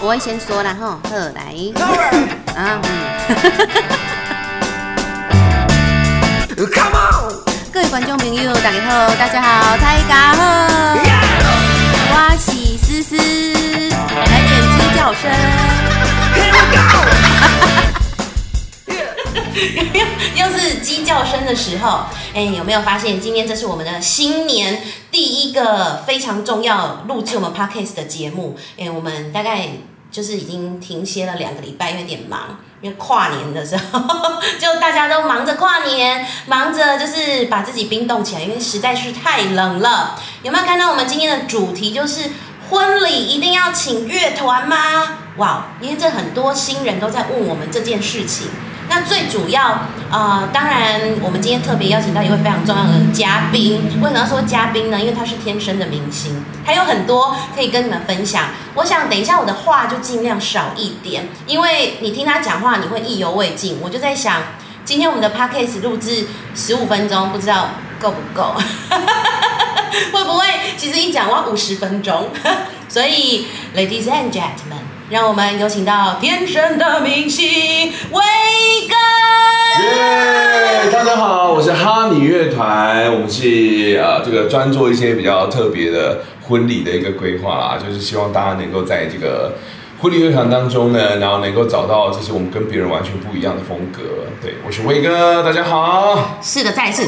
我会先说啦吼，好来，啊，嗯，Come on! 各位观众朋友，大家好，大家好，大家好，我是思思，来点鸡叫声。又是鸡叫声的时候，哎，有没有发现今天这是我们的新年第一个非常重要录制我们 podcast 的节目？哎，我们大概就是已经停歇了两个礼拜，有点忙，因为跨年的时候 就大家都忙着跨年，忙着就是把自己冰冻起来，因为实在是太冷了。有没有看到我们今天的主题就是婚礼一定要请乐团吗？哇，因为这很多新人都在问我们这件事情。那最主要，呃，当然，我们今天特别邀请到一位非常重要的嘉宾。为什么要说嘉宾呢？因为他是天生的明星，他有很多可以跟你们分享。我想等一下我的话就尽量少一点，因为你听他讲话，你会意犹未尽。我就在想，今天我们的 podcast 录制十五分钟，不知道够不够？会不会其实一讲要五十分钟？所以，ladies and gentlemen，让我们有请到天生的明星威哥。耶！大家好，我是哈尼乐团，我们是呃这个专做一些比较特别的婚礼的一个规划啦，就是希望大家能够在这个婚礼乐团当中呢，然后能够找到就是我们跟别人完全不一样的风格。对，我是威哥，大家好，是的，再一次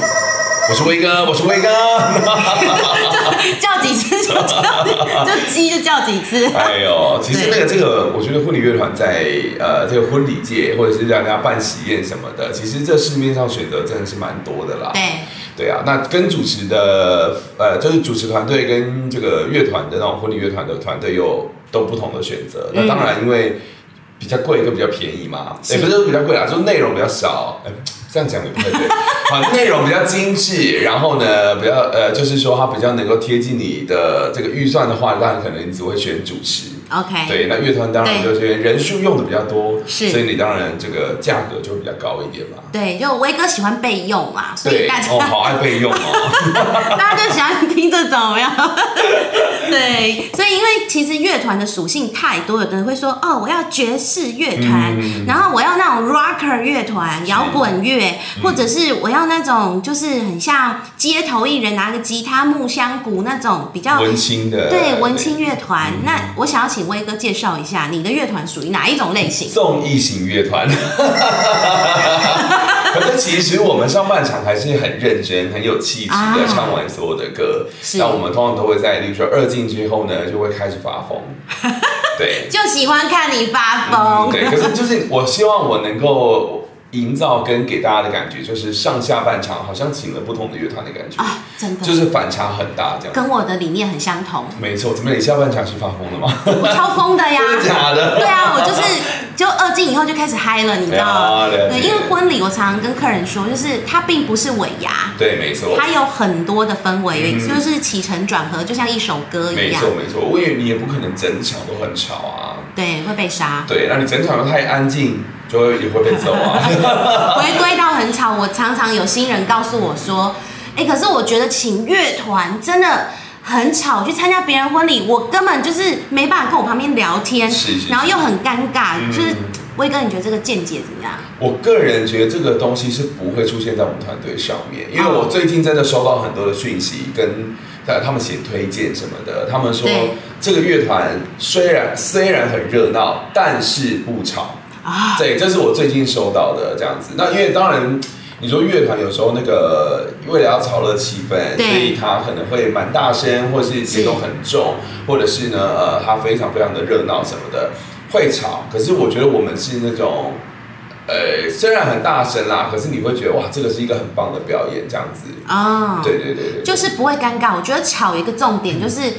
我是威哥，我是威哥。叫几次就叫，就鸡就叫几次。哎呦，其实那个这个，我觉得婚礼乐团在呃这个婚礼界，或者是让人家办喜宴什么的，其实这市面上选择真的是蛮多的啦。对，对啊，那跟主持的呃，就是主持团队跟这个乐团的那种婚礼乐团的团队有都不同的选择。那当然，因为比较贵跟比较便宜嘛，也、不是说比较贵啊，就是内容比较少。哎这样讲也不太对。好，内容比较精致，然后呢，比较呃，就是说它比较能够贴近你的这个预算的话，当然可能你只会选主持。OK，对，那乐团当然对就是人数用的比较多，是所以你当然这个价格就会比较高一点嘛。对，就威哥喜欢备用嘛，所以对，大家、哦，好爱备用哦。大家就喜欢听这种，有没有？对，所以因为其实乐团的属性太多，有的人会说哦，我要爵士乐团，嗯然后我要那种 rocker 乐团、摇滚乐，或者是我要那种就是很像街头艺人拿个吉他、木箱鼓那种比较文青的，对文青乐团。那我想要请威哥介绍一下你的乐团属于哪一种类型？综艺型乐团。可是其实我们上半场还是很认真、很有气质啊的唱完所有的歌。是那我们通常都会在，例如说二进之后呢，就会开始发疯。对，就喜欢看你发疯。对。可是就是我希望我能够营造跟给大家的感觉，就是上下半场好像请了不同的乐团的感觉，啊，真的，就是反差很大这样。跟我的理念很相同。没错，怎么你下半场是发疯的吗？我超疯的呀！真的假的对啊，我就是就二进以后就开始嗨了，你知道吗？啊对，因为婚礼我常常跟客人说，就是它并不是尾牙，对，没错。它有很多的氛围，嗯就是起承转合，就像一首歌一样没错。没错，我以为你也不可能整场都很吵啊。对，会被杀。对，那你整场都太安静，就会也会被揍啊。回归到很吵，我常常有新人告诉我说，哎、可是我觉得请乐团真的。很吵，去参加别人婚礼，我根本就是没办法跟我旁边聊天，是是然后又很尴尬。嗯就是威哥，你觉得这个见解怎么样？我个人觉得这个东西是不会出现在我们团队上面，因为我最近真的收到很多的讯息，跟呃他们写推荐什么的，他们说对这个乐团虽然虽然很热闹，但是不吵。啊，对，这是我最近收到的这样子。那因为当然，你说乐团有时候那个为了要炒热气氛，所以他可能会蛮大声，或是节奏很重，或者是呢呃他非常非常的热闹什么的，会吵。可是我觉得我们是那种。呃，虽然很大声啦，可是你会觉得哇，这个是一个很棒的表演，这样子。哦，对对对对，就是不会尴尬。我觉得巧一个重点就是。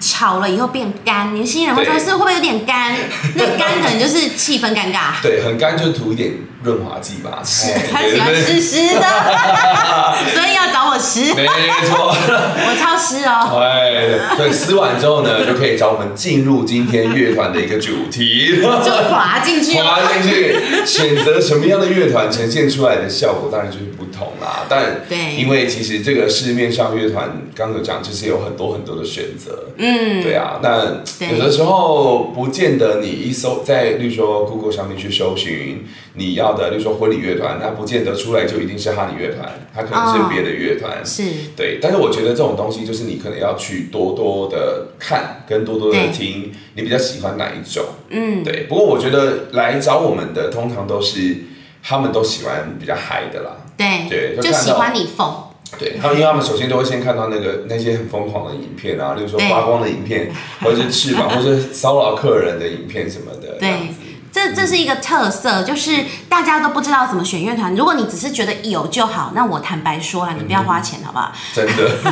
炒了以后变干，年轻人会说对是会不会有点干？那干可能就是气氛尴尬。对，很干就涂一点润滑剂吧。是哎他喜欢湿湿的，所以要找我湿。没错。我超湿哦。哎，对，湿完之后呢，就可以找我们进入今天乐团的一个主题，就滑进去哦。滑进去，选择什么样的乐团，呈现出来的效果当然就是不同啦。但对因为其实这个市面上乐团刚有讲，就是有很多很多的选择，嗯，对啊，那有的时候不见得你一搜在，例如说 Google 上面去搜寻你要的，例如说婚礼乐团，它不见得出来就一定是哈尼乐团，它可能是别的乐团。是，对，但是我觉得这种东西就是你可能要去多多的看，跟多多的对听，你比较喜欢哪一种？嗯，对，不过我觉得来找我们的通常都是他们都喜欢比较嗨的啦。对，对就喜欢你疯，对，他们因为他们首先都会先看到那个那些很疯狂的影片啊，例如说发光的影片，或者是翅膀，或者是骚扰客人的影片什么的。这样对子。这这是一个特色，就是大家都不知道怎么选乐团。如果你只是觉得有就好，那我坦白说了，你不要花钱，好不好？真的，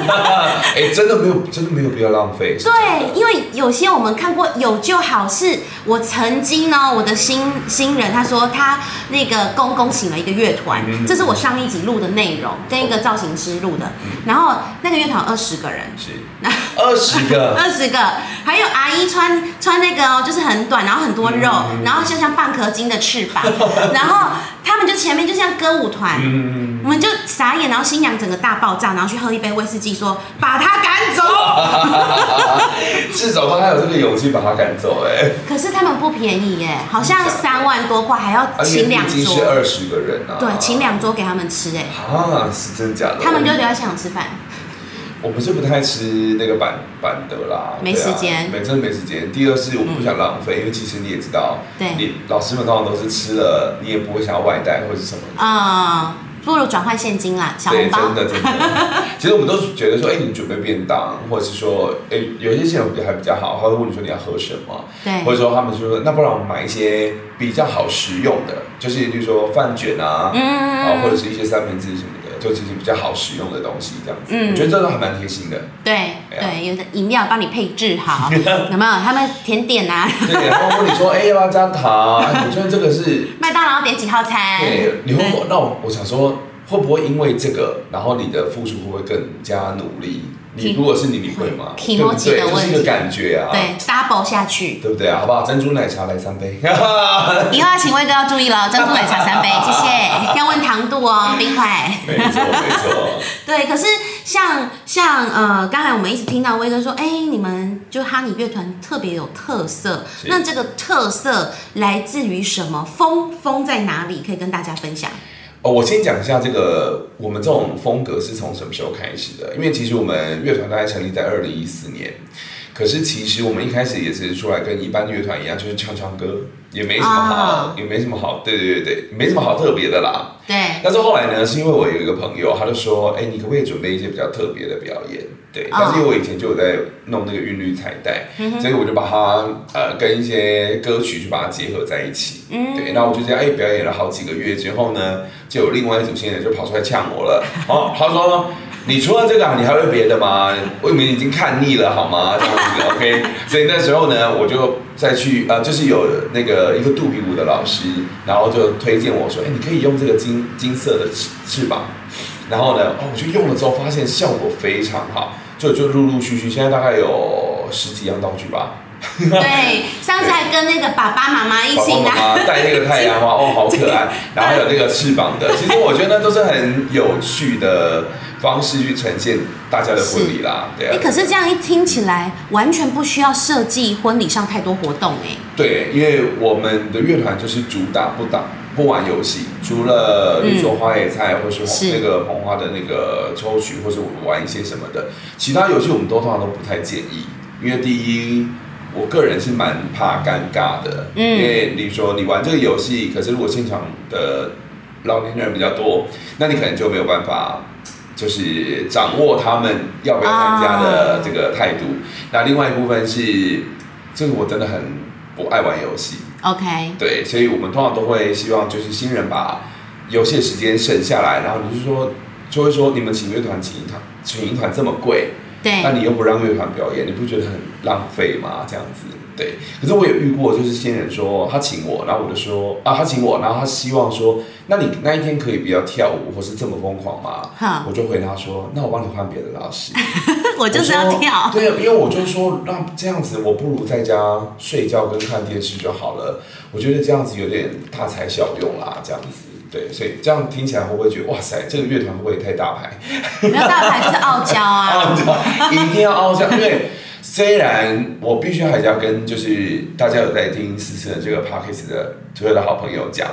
哎、真的没有，真的没有必要浪费。对，因为有些我们看过有就好，是我曾经呢，我的新新人他说他那个公公请了一个乐团，嗯这是我上一集录的内容，跟一个造型师录的，嗯然后那个乐团二十个人。是 二十个，二十个，还有阿姨穿穿那个哦，就是很短，然后很多肉，嗯然后就像半颗金的翅膀，然后他们就前面就像歌舞团，嗯，我们就傻眼，然后新娘整个大爆炸，然后去喝一杯威士忌，说把他赶走。至少他还有这个勇气把他赶走、哎，可是他们不便宜耶，好像三万多块，还要请两桌，二十个人啊。对，请两桌给他们吃哎，啊，是真假的？他们就留在现场吃饭。我们是不太吃那个板板的啦，没时间没真的没时间。第二是我不想浪费，因为其实你也知道，对你老师们通常都是吃了，你也不会想要外带或者是什么啊。嗯，不如转换现金啦，小对，红包真。的真的。其实我们都是觉得说，哎、你准备便当，或者是说，哎、有一些现场比还比较好，他会问你说你要喝什么，对或者说他们就说，那不然我们买一些比较好食用的，就是比如说饭卷啊，嗯啊，或者是一些三明治什么的，就其实比较好使用的东西，这样子，嗯我觉得这都还蛮贴心的。对哎对，有的饮料帮你配置好，有没有？他们甜点啊，对，然后问你说，哎、要不要加糖？哎，我觉得这个是，麦当劳点几号餐？对，你会不会？那我我想说，会不会因为这个，然后你的付出会不会更加努力？你如果是你，你会吗？体对不对？逻辑的问题就是一个感觉啊，对，double 下去。对不对啊？好不好？珍珠奶茶来三杯。以后要请威哥要注意了，珍珠奶茶三杯，谢谢。要问糖度哦，冰块。没错，没错。对，可是像像呃，刚才我们一直听到威哥说，哎，你们就哈尼乐团特别有特色，那这个特色来自于什么？风风在哪里？可以跟大家分享。哦，我先讲一下这个，我们这种风格是从什么时候开始的？因为其实我们乐团大概成立在二零一四年，可是其实我们一开始也是出来跟一般乐团一样，就是唱唱歌，也没什么好，啊也没什么好，对对对对，没什么好特别的啦。对，但是后来呢，是因为我有一个朋友，他就说，哎、你可不可以准备一些比较特别的表演？对，哦但是因为我以前就有在弄那个韵律彩带，所以我就把它呃跟一些歌曲去把它结合在一起。嗯对，那我就这样哎、表演了好几个月之后呢，就有另外一组新人就跑出来呛我了。哦，他说。你除了这个、啊，你还会别的吗？我们已经看腻了，好吗？这样子，OK。所以那时候呢，我就再去呃，就是有那个一个肚皮舞的老师，然后就推荐我说，哎、你可以用这个金金色的翅翅膀。然后呢，哦，我就用了之后发现效果非常好，就就陆陆续续，现在大概有十几样道具吧。对，上次还跟那个爸爸妈妈一起拿，妈戴那个太阳花，哦，好可爱。然后还有那个翅膀的，其实我觉得那都是很有趣的方式去呈现大家的婚礼啦，对哎，啊。可是这样一听起来，完全不需要设计婚礼上太多活动哎。对，因为我们的乐团就是主打不打不玩游戏，除了比如说花野菜，或是是那个捧花的那个抽取，或是我们玩一些什么的，其他游戏我们都通常都不太建议，因为第一。我个人是蛮怕尴尬的，嗯。因为你说你玩这个游戏，可是如果现场的老年人比较多，那你可能就没有办法，就是掌握他们要不要参加的这个态度。那另外一部分是，这个我真的很不爱玩游戏，OK，对，所以我们通常都会希望就是新人把游戏的时间省下来，然后你就说就会说你们请乐团请一团请一团这么贵，那，你又不让乐团表演，你不觉得很浪费吗？这样子，对。可是我有遇过，就是新人说他请我，然后我就说啊，他请我，然后他希望说，那你那一天可以不要跳舞或是这么疯狂吗哈？我就回答说，那我帮你换别的老师。我就是要跳。对，因为我就说，那这样子我不如在家睡觉跟看电视就好了。我觉得这样子有点大材小用啦，这样子。对，所以这样听起来会不会觉得哇塞，这个乐团会不会太大牌？没有大牌就是傲娇啊。傲娇，一定要傲娇，因为虽然我必须还是要跟就是大家有在听思思的这个 podcast 的所有的好朋友讲，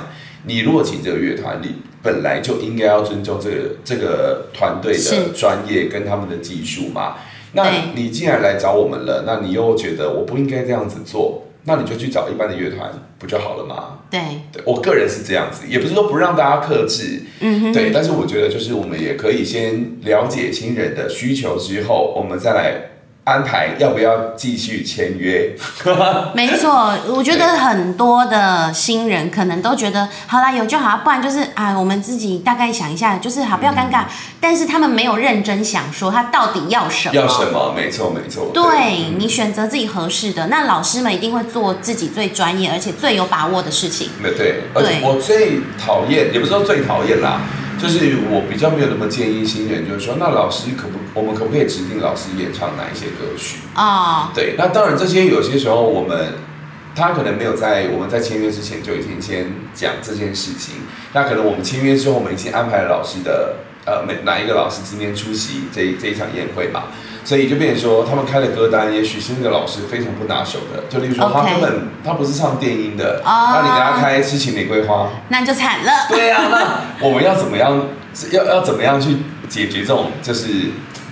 你如果请这个乐团，你本来就应该要尊重这个这个团队的专业跟他们的技术嘛。那你既然来找我们了，那你又觉得我不应该这样子做，那你就去找一般的乐团不就好了吗？对，对我个人是这样子，也不是说不让大家克制，嗯哼，对，但是我觉得就是我们也可以先了解新人的需求之后，我们再来安排要不要继续签约。没错，我觉得很多的新人可能都觉得，好啦，有就好，不然就是啊，我们自己大概想一下，就是好，不要尴尬。但是他们没有认真想说他到底要什么。要什么？没错，没错。对你选择自己合适的，那老师们一定会做自己最专业而且最有把握的事情。对对，而且对我最讨厌，也不是说最讨厌啦，就是我比较没有那么建议新人，就是说，那老师可不，我们可不可以指定老师演唱哪一些歌曲？啊，对，那当然这些有些时候我们他可能没有在我们在签约之前就已经先讲这件事情，那可能我们签约之后，我们已经安排了老师的呃每哪一个老师今天出席这一这一场宴会嘛，所以就变成说他们开的歌单，也许是那个老师非常不拿手的，就例如说他 OK 根本他不是唱电音的，哦那你给他开痴情玫瑰花，那就惨了。对啊，那我们要怎么样？要要怎么样去解决这种就是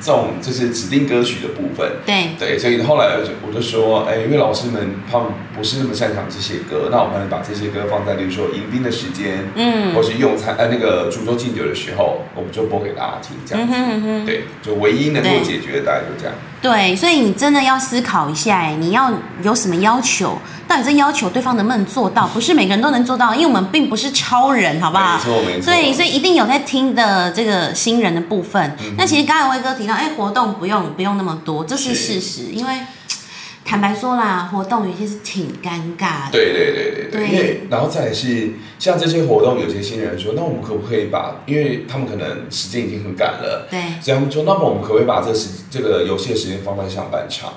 这种就是指定歌曲的部分？对，对，所以后来我就我就说，哎，因为老师们他们不是那么擅长这些歌，那我们把这些歌放在，比如说迎宾的时间，嗯或是用餐呃那个煮粥敬酒的时候，我们就播给大家听，这样子。嗯哼嗯哼对，就唯一能够解决的大概就这样。对，所以你真的要思考一下，哎，你要有什么要求？到底这要求对方能不能做到？不是每个人都能做到，因为我们并不是超人，好不好？没错没错所以，所以一定有在听的这个新人的部分。嗯那其实刚才威哥提到，哎，活动不用不用那么多，这是是事实，因为坦白说啦，活动有些是挺尴尬的。对对对对对，对因为然后再来是像这些活动，有些新人说，那我们可不可以把，因为他们可能时间已经很赶了，对所以他们说，那么我们可不可以把这个时这个游戏的时间放在上半场？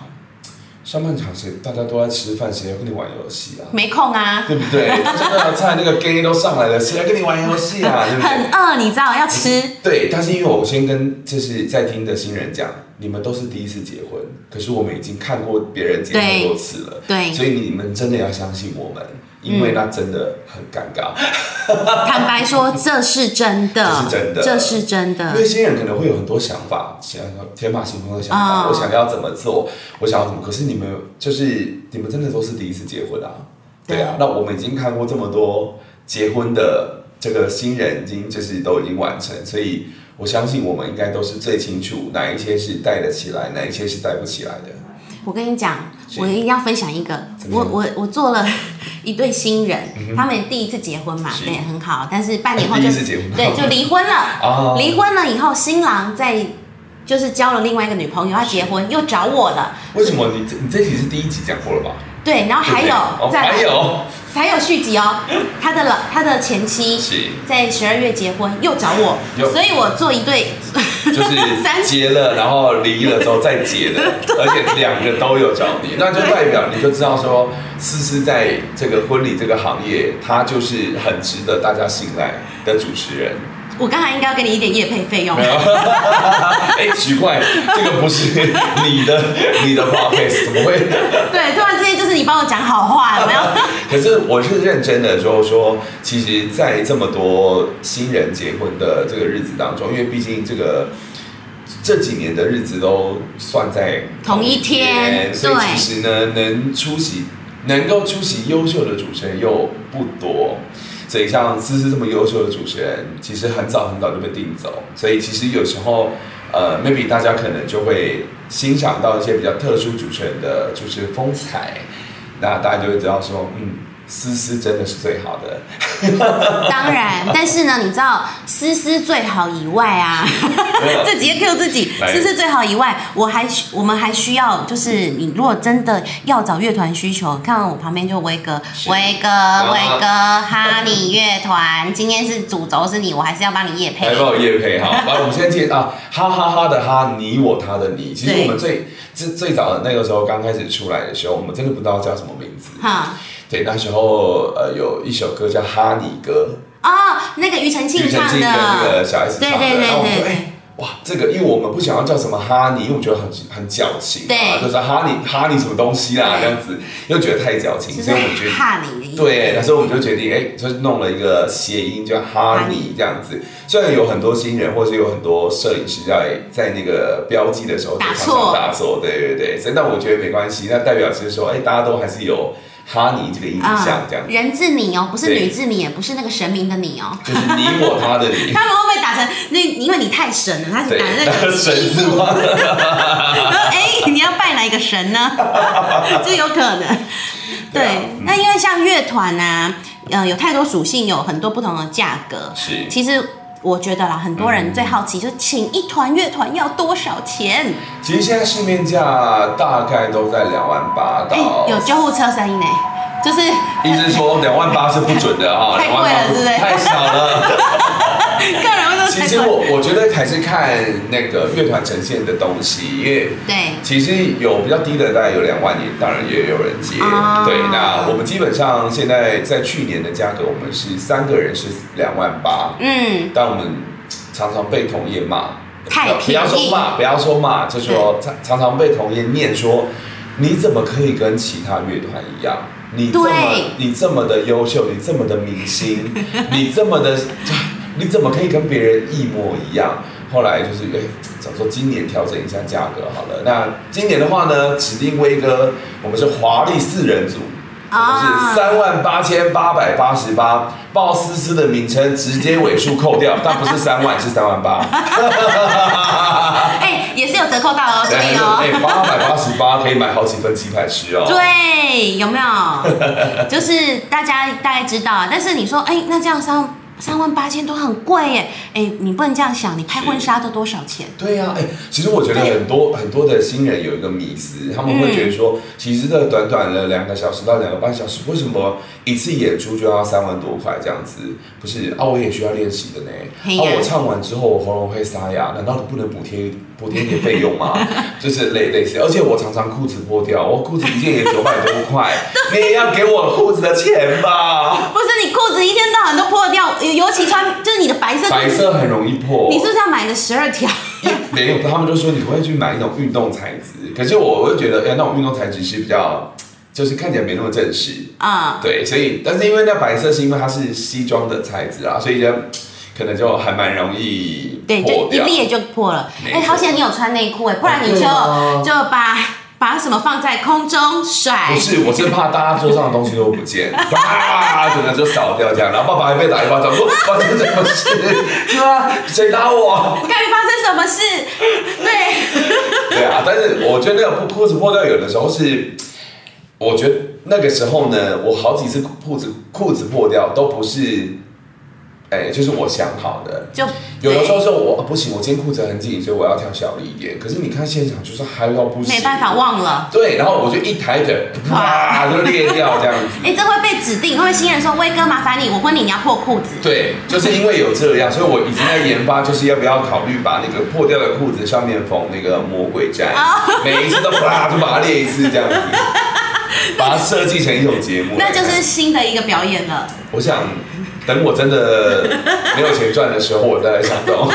上半场谁大家都在吃饭，谁要跟你玩游戏啊？没空啊，对不对？上半场菜那个 gay 都上来了，谁来跟你玩游戏啊？对不对？很饿，你知道要吃。对，但是因为我先跟就是在听的新人讲，你们都是第一次结婚，可是我们已经看过别人结婚多次了，对所以你们真的要相信我们，因为那真的很尴尬。坦白说，这是真的，这是真的。这是真的。因为新人可能会有很多想法，想要天马行空的想法，哦我想要怎么做，我想要怎么，可是你们就是你们真的都是第一次结婚啊，对。啊，那我们已经看过这么多结婚的这个新人，已经就是都已经完成，所以我相信我们应该都是最清楚哪一些是带得起来，哪一些是带不起来的。我跟你讲，我一定要分享一个，我我我做了一对新人，他们第一次结婚嘛，是。对，很好，但是半年后第就对，就离婚了。啊离婚了以后，新郎在就是交了另外一个女朋友，要结婚又找我了，为什么？你这你这集是第一集讲过了吧？对，然后还有再有。还有续集哦，他的老他的前妻在十二月结婚又找我，所以我做一对就是结了，然后离了之后再结的，而且两个都有找你，那就代表你就知道说，思思在这个婚礼这个行业，她就是很值得大家信赖的主持人。我刚才应该要给你一点夜配费用 哎，奇怪，这个不是 你的你的 podcast 怎么会？对，突然之间就是你帮我讲好话，有没有？可是我是认真的，就是说，其实，在这么多新人结婚的这个日子当中，因为毕竟这个这几年的日子都算在同一天所以其实呢，能出席能够出席优秀的主持人又不多。所以像思思这么优秀的主持人，其实很早很早就被定走，所以其实有时候，呃，maybe 大家可能就会欣赏到一些比较特殊主持人的就是风采，那大家就会知道说，嗯，思思真的是最好的。当然，但是呢，你知道思思最好以外啊，自己也 Q 自己，来。思思最好以外，我还需我们还需要，就是你如果真的要找乐团需求，看我旁边就威哥，威哥，啊。威哥，哈尼乐团，今天是主轴是你，我还是要帮你夜配。来。帮我夜配哈，来我们先介啊，哈哈哈的哈，你我他的你。其实我们最最最早的那个时候刚开始出来的时候，我们真的不知道叫什么名字。哈。对，那时候呃有一首歌叫《哈尼歌哦，那个庾澄》，庆唱庾澄庆跟那个的，小 S 唱的，对对对然后我们说，对哎、哇，这个因为我们不想要叫什么哈尼，因为我觉得很很矫情啊，对就是哈尼哈尼什么东西啦，这样子又觉得太矫情，所以我们决定。哈你的意思。对，那时候我们就决定，哎，就是弄了一个谐音叫哈尼这样子。虽然有很多新人，或是有很多摄影师在在那个标记的时候打错常打错，对对对。所以但我觉得没关系，那代表其实说，哎，大家都还是有哈尼这个印象这样子，人字你哦，不是女字你，也不是那个神明的你哦。就是你我他的你。他们会不会打成那？因为你太神了，他是打成，那个神欺负。是吗？说哎、你要拜哪一个神呢？这有可能。对，那因为像乐团啊，呃，有太多属性，有很多不同的价格。是其实我觉得啦，很多人最好奇就是请一团乐团要多少钱？其实现在市面价大概都在两万八哎、到，有救护车声音呢，就是意思说两万八是不准的哈，太贵了是不是太少了。其实我我觉得还是看那个乐团呈现的东西，因为对。其实有比较低的，大概有两万年，当然也有人接。哦。对，那我们基本上现在在去年的价格，我们是三个人是两万八，嗯，但我们常常被同业骂，太不要说骂，不要说骂，就说常常常被同业念说，你怎么可以跟其他乐团一样？你这么你这么的优秀，你这么的明星，你这么的，你怎么可以跟别人一模一样？后来就是哎，想说今年调整一下价格好了。那今年的话呢，指定威哥，我们是华丽四人组。我们啊是三万八千八百八十八，鲍思思的名称直接尾数扣掉，但不是三万，是三万八。哎、也是有折扣到哦，所以哦。哎，八百八十八可以买好几份鸡排吃哦。对，有没有？就是大家大概知道啊，但是你说，哎、那这样三三万八千都很贵耶，哎、你不能这样想，你拍婚纱都多少钱？对呀、哎、其实我觉得很多很多的新人有一个迷思，他们会觉得说，嗯其实这短短的两个小时到两个半小时，为什么一次演出就要三万多块这样子？不是啊，我也需要练习的呢。啊，我唱完之后我喉咙会沙哑，难道你不能补贴补贴一点费用吗？就是类类似，而且我常常裤子脱掉，我裤子一件也九百多块，你也要给我裤子的钱吧？不是你裤子一天到晚都破掉，尤尤其穿就是你的白色白，色很容易破。你是不是要买个十二条？没有，他们就说你可不可以去买那种运动材质？可是我会觉得，哎、那种运动材质是比较，就是看起来没那么正式。啊、对，所以但是因为那白色是因为它是西装的材质啊，所以就可能就还蛮容易对，破掉。就一裂就破了。哎、好险你有穿内裤哎，不然你就、啊就把把什么放在空中甩不。是，我是怕大家桌上的东西都不见，啪，整个就扫掉这样，然后爸爸还被打一巴掌，说发生什么事？是吧？谁打我？该发生什么事？对，对啊，但是我觉得那个裤裤子破掉，有的时候是，我觉得那个时候呢，我好几次裤子裤子破掉都不是，哎、就是我想好的。就有的时候是我、啊不行，我今天裤子很紧，所以我要挑小了一点。可是你看现场就是嗨到不行，没办法。忘了。对，然后我就一抬腿，啪就裂掉这样子。哎、这会被指定，会新人说威哥麻烦你，我婚礼你要破裤子。对，就是因为有这样，所以我已经在研发，就是要不要考虑把那个破掉的裤子上面缝那个魔鬼毡，哦每一次都啪就把它裂一次这样子，把它设计成一种节目。那就是新的一个表演了。我想等我真的 没有钱赚的时候，我再来想到。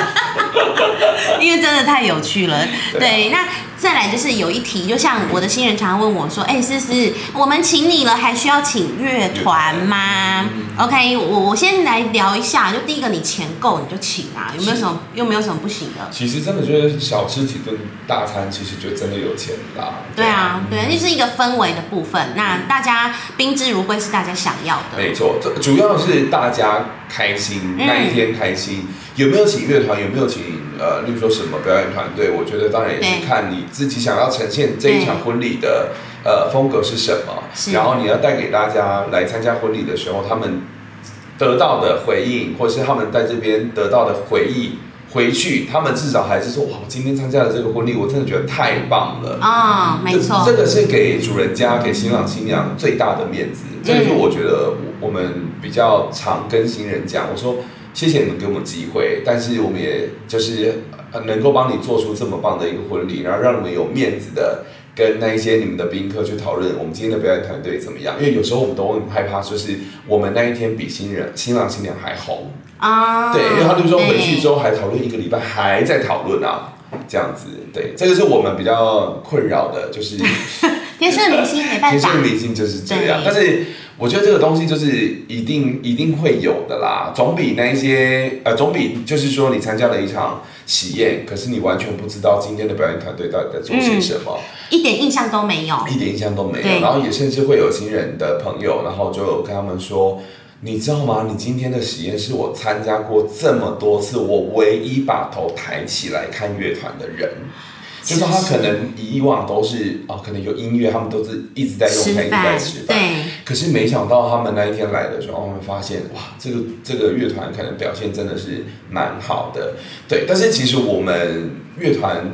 因为真的太有趣了。对那再来就是有一题，就像我的新人常常问我说：“哎、思思，我们请你了，还需要请乐团吗？”OK，我我先来聊一下，就第一个，你钱够你就请啊，有没有什么又没有什么不行的？其实真的就是小吃几顿大餐，其实就真的有钱啦。对啊，对，那就是一个氛围的部分。那大家宾至如归是大家想要的。没错，这主要是大家开心、嗯那一天开心，有没有请乐团，有没有请呃，例如说什么表演团队，我觉得当然也是看你自己想要呈现这一场婚礼的呃风格是什么，然后你要带给大家来参加婚礼的时候，他们得到的回应，或是他们在这边得到的回忆。回去，他们至少还是说：“哇，我今天参加了这个婚礼，我真的觉得太棒了。”啊、没错这，个是给主人家、给新郎新娘最大的面子。这个是我觉得我我们比较常跟新人讲，我说谢谢你们给我们机会，但是我们也就是呃能够帮你做出这么棒的一个婚礼，然后让你们有面子的跟那一些你们的宾客去讨论我们今天的表演团队怎么样，因为有时候我们都很害怕，就是我们那一天比新人新郎新娘还红，啊，对，因为他就说回去之后，后还讨论一个礼拜，还在讨论啊，这样子，对，这个是我们比较困扰的，就是 天生的明星没办法。天生的，明星就是这样，但是我觉得这个东西就是一定一定会有的啦，总比那一些呃，总比就是说你参加了一场喜宴，可是你完全不知道今天的表演团队到底在做些什么，一点印象都没有。一点印象都没有，然后也甚至会有新人的朋友，然后就跟他们说。你知道吗？你今天的喜宴是我参加过这么多次，我唯一把头抬起来看乐团的人。就是他可能以往都是哦，可能有音乐，他们都是一直在用吃餐，一直在吃饭。对，可是没想到他们那一天来的时候，我们发现哇，这个这个乐团可能表现真的是蛮好的，对。但是其实我们乐团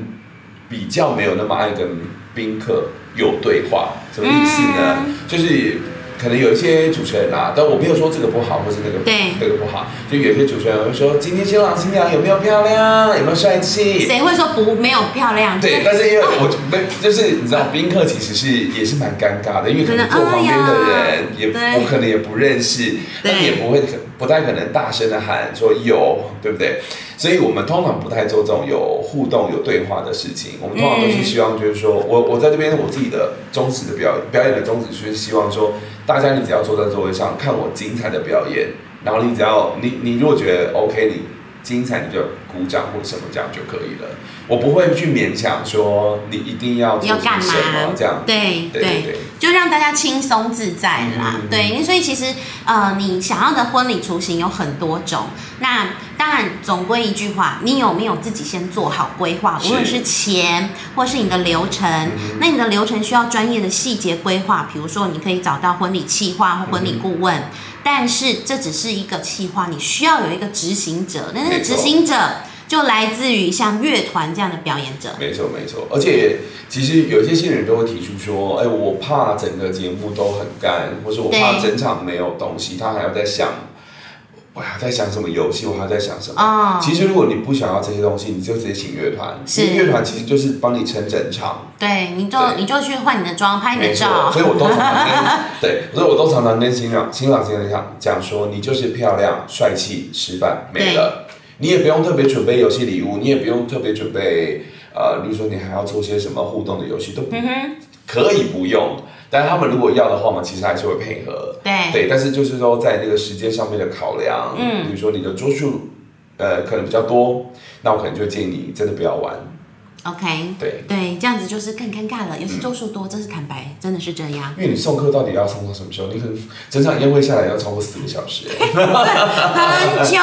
比较没有那么爱跟宾客有对话，什么意思呢？嗯就是可能有一些主持人啊，但我没有说这个不好，或是那个对。那个不好，就有些主持人会说今天新郎新娘有没有漂亮，有没有帅气，谁会说不没有漂亮？对，但是因为我没，就是你知道，宾客其实是也是蛮尴尬的，因为可能坐旁边的人也对我可能也不认识，对。那你也不会可不太可能大声的喊说有，对不对？所以我们通常不太做这种有互动、有对话的事情。我们通常都是希望，就是说我我在这边我自己的宗旨的表表演的宗旨，就是希望说，大家你只要坐在座位上看我精彩的表演，然后你只要你你如果觉得 OK，你精彩你就鼓掌或什么这样就可以了。我不会去勉强说你一定要做什么？这样。对对对对就让大家轻松自在啦。嗯对，所以其实呃，你想要的婚礼雏形有很多种。那当然，总归一句话，你有没有自己先做好规划？无论是钱或是你的流程，嗯那你的流程需要专业的细节规划。比如说，你可以找到婚礼企划或婚礼顾问。嗯但是这只是一个企划，你需要有一个执行者。那那个执行者就来自于像乐团这样的表演者。没错没错，而且其实有一些新人都会提出说，哎，我怕整个节目都很干，或者我怕整场没有东西，他还要在想，我还在想什么游戏，我还要在想什么。哦其实如果你不想要这些东西，你就直接请乐团，是乐团其实就是帮你撑整场。对，你就你就去换你的妆，拍你的照。所以我都常常跟 对，所以我都常常跟新郎新郎新娘讲讲说，你就是漂亮、帅气、吃饭没了，你也不用特别准备游戏礼物，你也不用特别准备呃，比如说你还要做些什么互动的游戏，都不嗯，可以不用。但是他们如果要的话，我们其实还是会配合。对对，但是就是说在那个时间上面的考量，嗯比如说你的桌数呃可能比较多，那我可能就建议你真的不要玩。，OK，对，对，这样子就是更尴尬了。尤其周数多，这是坦白，真的是这样。因为你送客到底要送到什么时候？你可能整场宴会下来要超过四个小时。很久，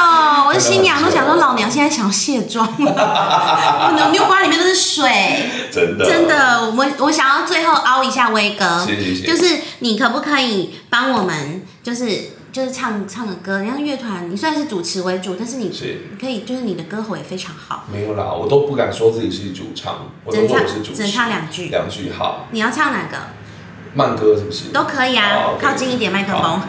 我的新娘都想说，老娘现在想卸妆了，我的牛瓜里面都是水，真的，真的。我我想要最后凹一下威哥，就是你可不可以帮我们，就是就是唱唱个歌？人家乐团，你虽然是主持为主，但是你是你可以，就是你的歌喉也非常好，没有啦，我都不敢说自己是主唱，我都只能唱说我是主只能。唱两句。两句好，你要唱哪个？慢歌是不是？都可以啊靠近一点麦克风，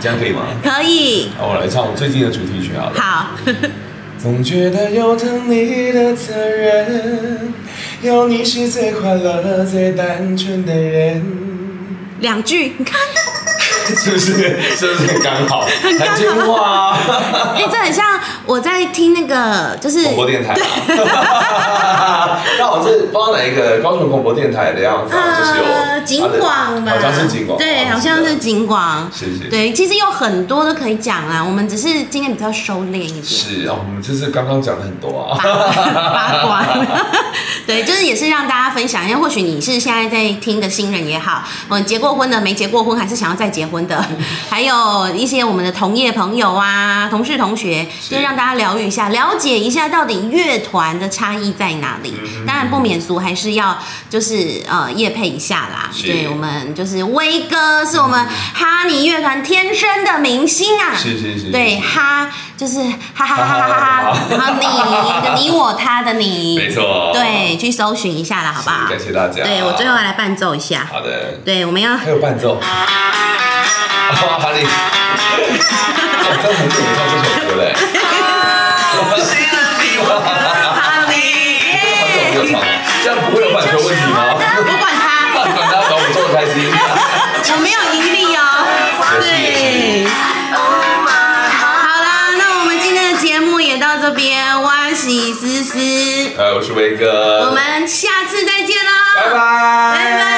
这样可以吗？可以。好，我来唱我最近的主题曲好了。好，总觉得有疼你的责任，有你是最快乐、最单纯的人。两句，你看，是不是？是不是很刚好？很刚好哇！哎、这很像我在听那个，就是广播电台啊，刚好 是不知道哪一个高雄广播电台的样子啊，就是有呃景广吧，好像是景广，对，哦好像是。景广。是是。对，其实有很多都可以讲啊，我们只是今天比较收敛一点。是啊，我们就是刚刚讲了很多啊。八卦，对，就是也是让大家分享一下。或许你是现在在听的新人也好，嗯，结过婚的、没结过婚，还是想要再结婚的，还有一些我们的同业朋友啊、同事同学，就是让大家疗愈一下，了解一下到底乐团的差异在哪里。嗯当然不免俗，还是要就是呃夜配一下啦。是对我们就是威哥是我们哈尼乐团天生的明星啊。是是是。对，哈就是哈哈哈哈哈哈，然后你你我他的你，没错对，去搜寻一下啦，好不好？感谢大家。对我最后来伴奏一下，好的，对，我们要还有伴奏。哦，我不管他。我没有盈利哦？对。好啦那我们今天的节目也到这边万喜思思哎我是威哥。我们下次再见喽拜拜。